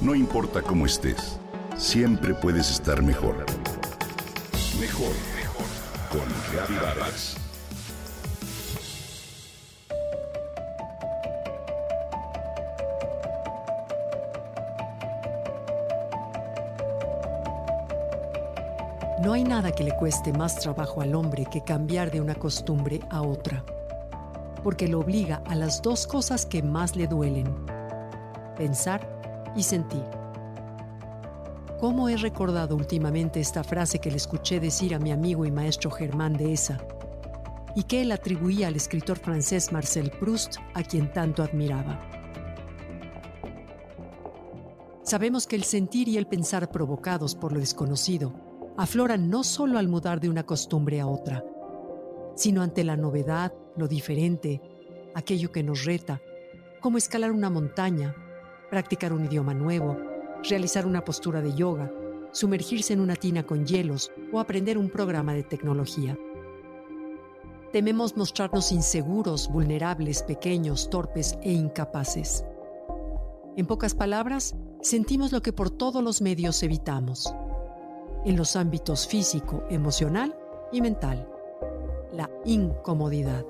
No importa cómo estés, siempre puedes estar mejor. Mejor, mejor. Con Reavivadas. No hay nada que le cueste más trabajo al hombre que cambiar de una costumbre a otra, porque lo obliga a las dos cosas que más le duelen, pensar y sentir. ¿Cómo he recordado últimamente esta frase que le escuché decir a mi amigo y maestro Germán de esa, y que él atribuía al escritor francés Marcel Proust, a quien tanto admiraba? Sabemos que el sentir y el pensar provocados por lo desconocido afloran no solo al mudar de una costumbre a otra, sino ante la novedad, lo diferente, aquello que nos reta, como escalar una montaña, practicar un idioma nuevo, realizar una postura de yoga, sumergirse en una tina con hielos o aprender un programa de tecnología. Tememos mostrarnos inseguros, vulnerables, pequeños, torpes e incapaces. En pocas palabras, sentimos lo que por todos los medios evitamos, en los ámbitos físico, emocional y mental, la incomodidad.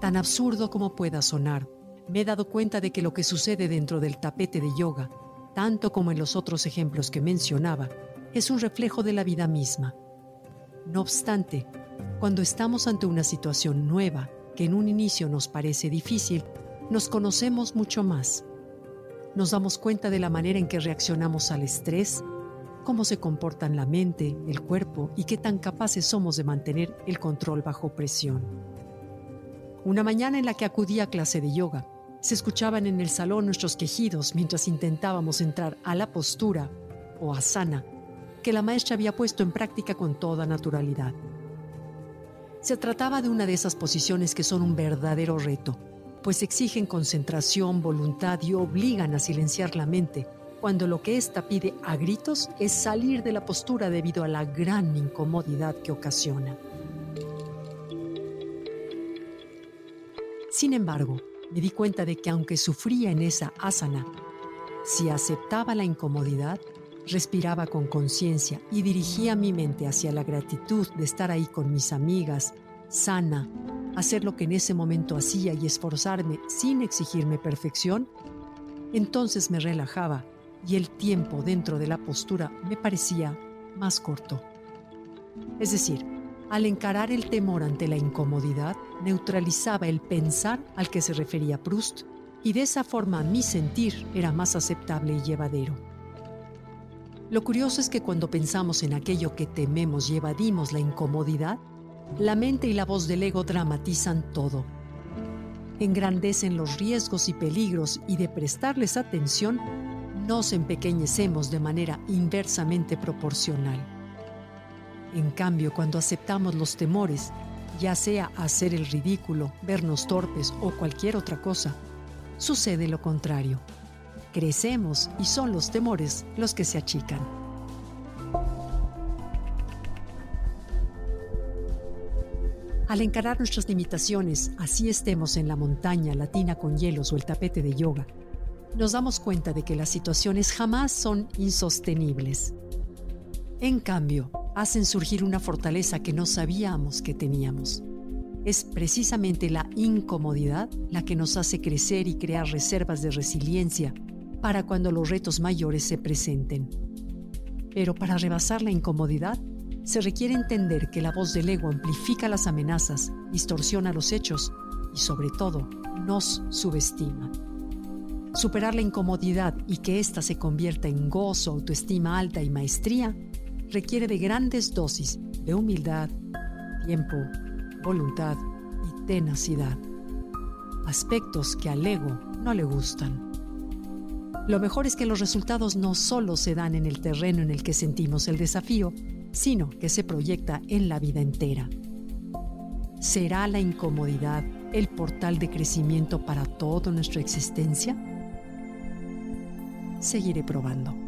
Tan absurdo como pueda sonar, me he dado cuenta de que lo que sucede dentro del tapete de yoga, tanto como en los otros ejemplos que mencionaba, es un reflejo de la vida misma. No obstante, cuando estamos ante una situación nueva que en un inicio nos parece difícil, nos conocemos mucho más nos damos cuenta de la manera en que reaccionamos al estrés, cómo se comportan la mente, el cuerpo y qué tan capaces somos de mantener el control bajo presión. Una mañana en la que acudí a clase de yoga, se escuchaban en el salón nuestros quejidos mientras intentábamos entrar a la postura o asana que la maestra había puesto en práctica con toda naturalidad. Se trataba de una de esas posiciones que son un verdadero reto, pues exigen concentración, voluntad y obligan a silenciar la mente, cuando lo que ésta pide a gritos es salir de la postura debido a la gran incomodidad que ocasiona. Sin embargo, me di cuenta de que aunque sufría en esa asana, si aceptaba la incomodidad, respiraba con conciencia y dirigía mi mente hacia la gratitud de estar ahí con mis amigas, sana, hacer lo que en ese momento hacía y esforzarme sin exigirme perfección, entonces me relajaba y el tiempo dentro de la postura me parecía más corto. Es decir, al encarar el temor ante la incomodidad, neutralizaba el pensar al que se refería Proust y de esa forma mi sentir era más aceptable y llevadero. Lo curioso es que cuando pensamos en aquello que tememos y evadimos la incomodidad, la mente y la voz del ego dramatizan todo. Engrandecen los riesgos y peligros y de prestarles atención, nos empequeñecemos de manera inversamente proporcional. En cambio, cuando aceptamos los temores, ya sea hacer el ridículo, vernos torpes o cualquier otra cosa, sucede lo contrario. Crecemos y son los temores los que se achican. Al encarar nuestras limitaciones, así estemos en la montaña, la tina con hielos o el tapete de yoga, nos damos cuenta de que las situaciones jamás son insostenibles. En cambio, hacen surgir una fortaleza que no sabíamos que teníamos. Es precisamente la incomodidad la que nos hace crecer y crear reservas de resiliencia para cuando los retos mayores se presenten. Pero para rebasar la incomodidad, se requiere entender que la voz del ego amplifica las amenazas, distorsiona los hechos y sobre todo nos subestima. Superar la incomodidad y que ésta se convierta en gozo, autoestima alta y maestría requiere de grandes dosis de humildad, tiempo, voluntad y tenacidad. Aspectos que al ego no le gustan. Lo mejor es que los resultados no solo se dan en el terreno en el que sentimos el desafío, sino que se proyecta en la vida entera. ¿Será la incomodidad el portal de crecimiento para toda nuestra existencia? Seguiré probando.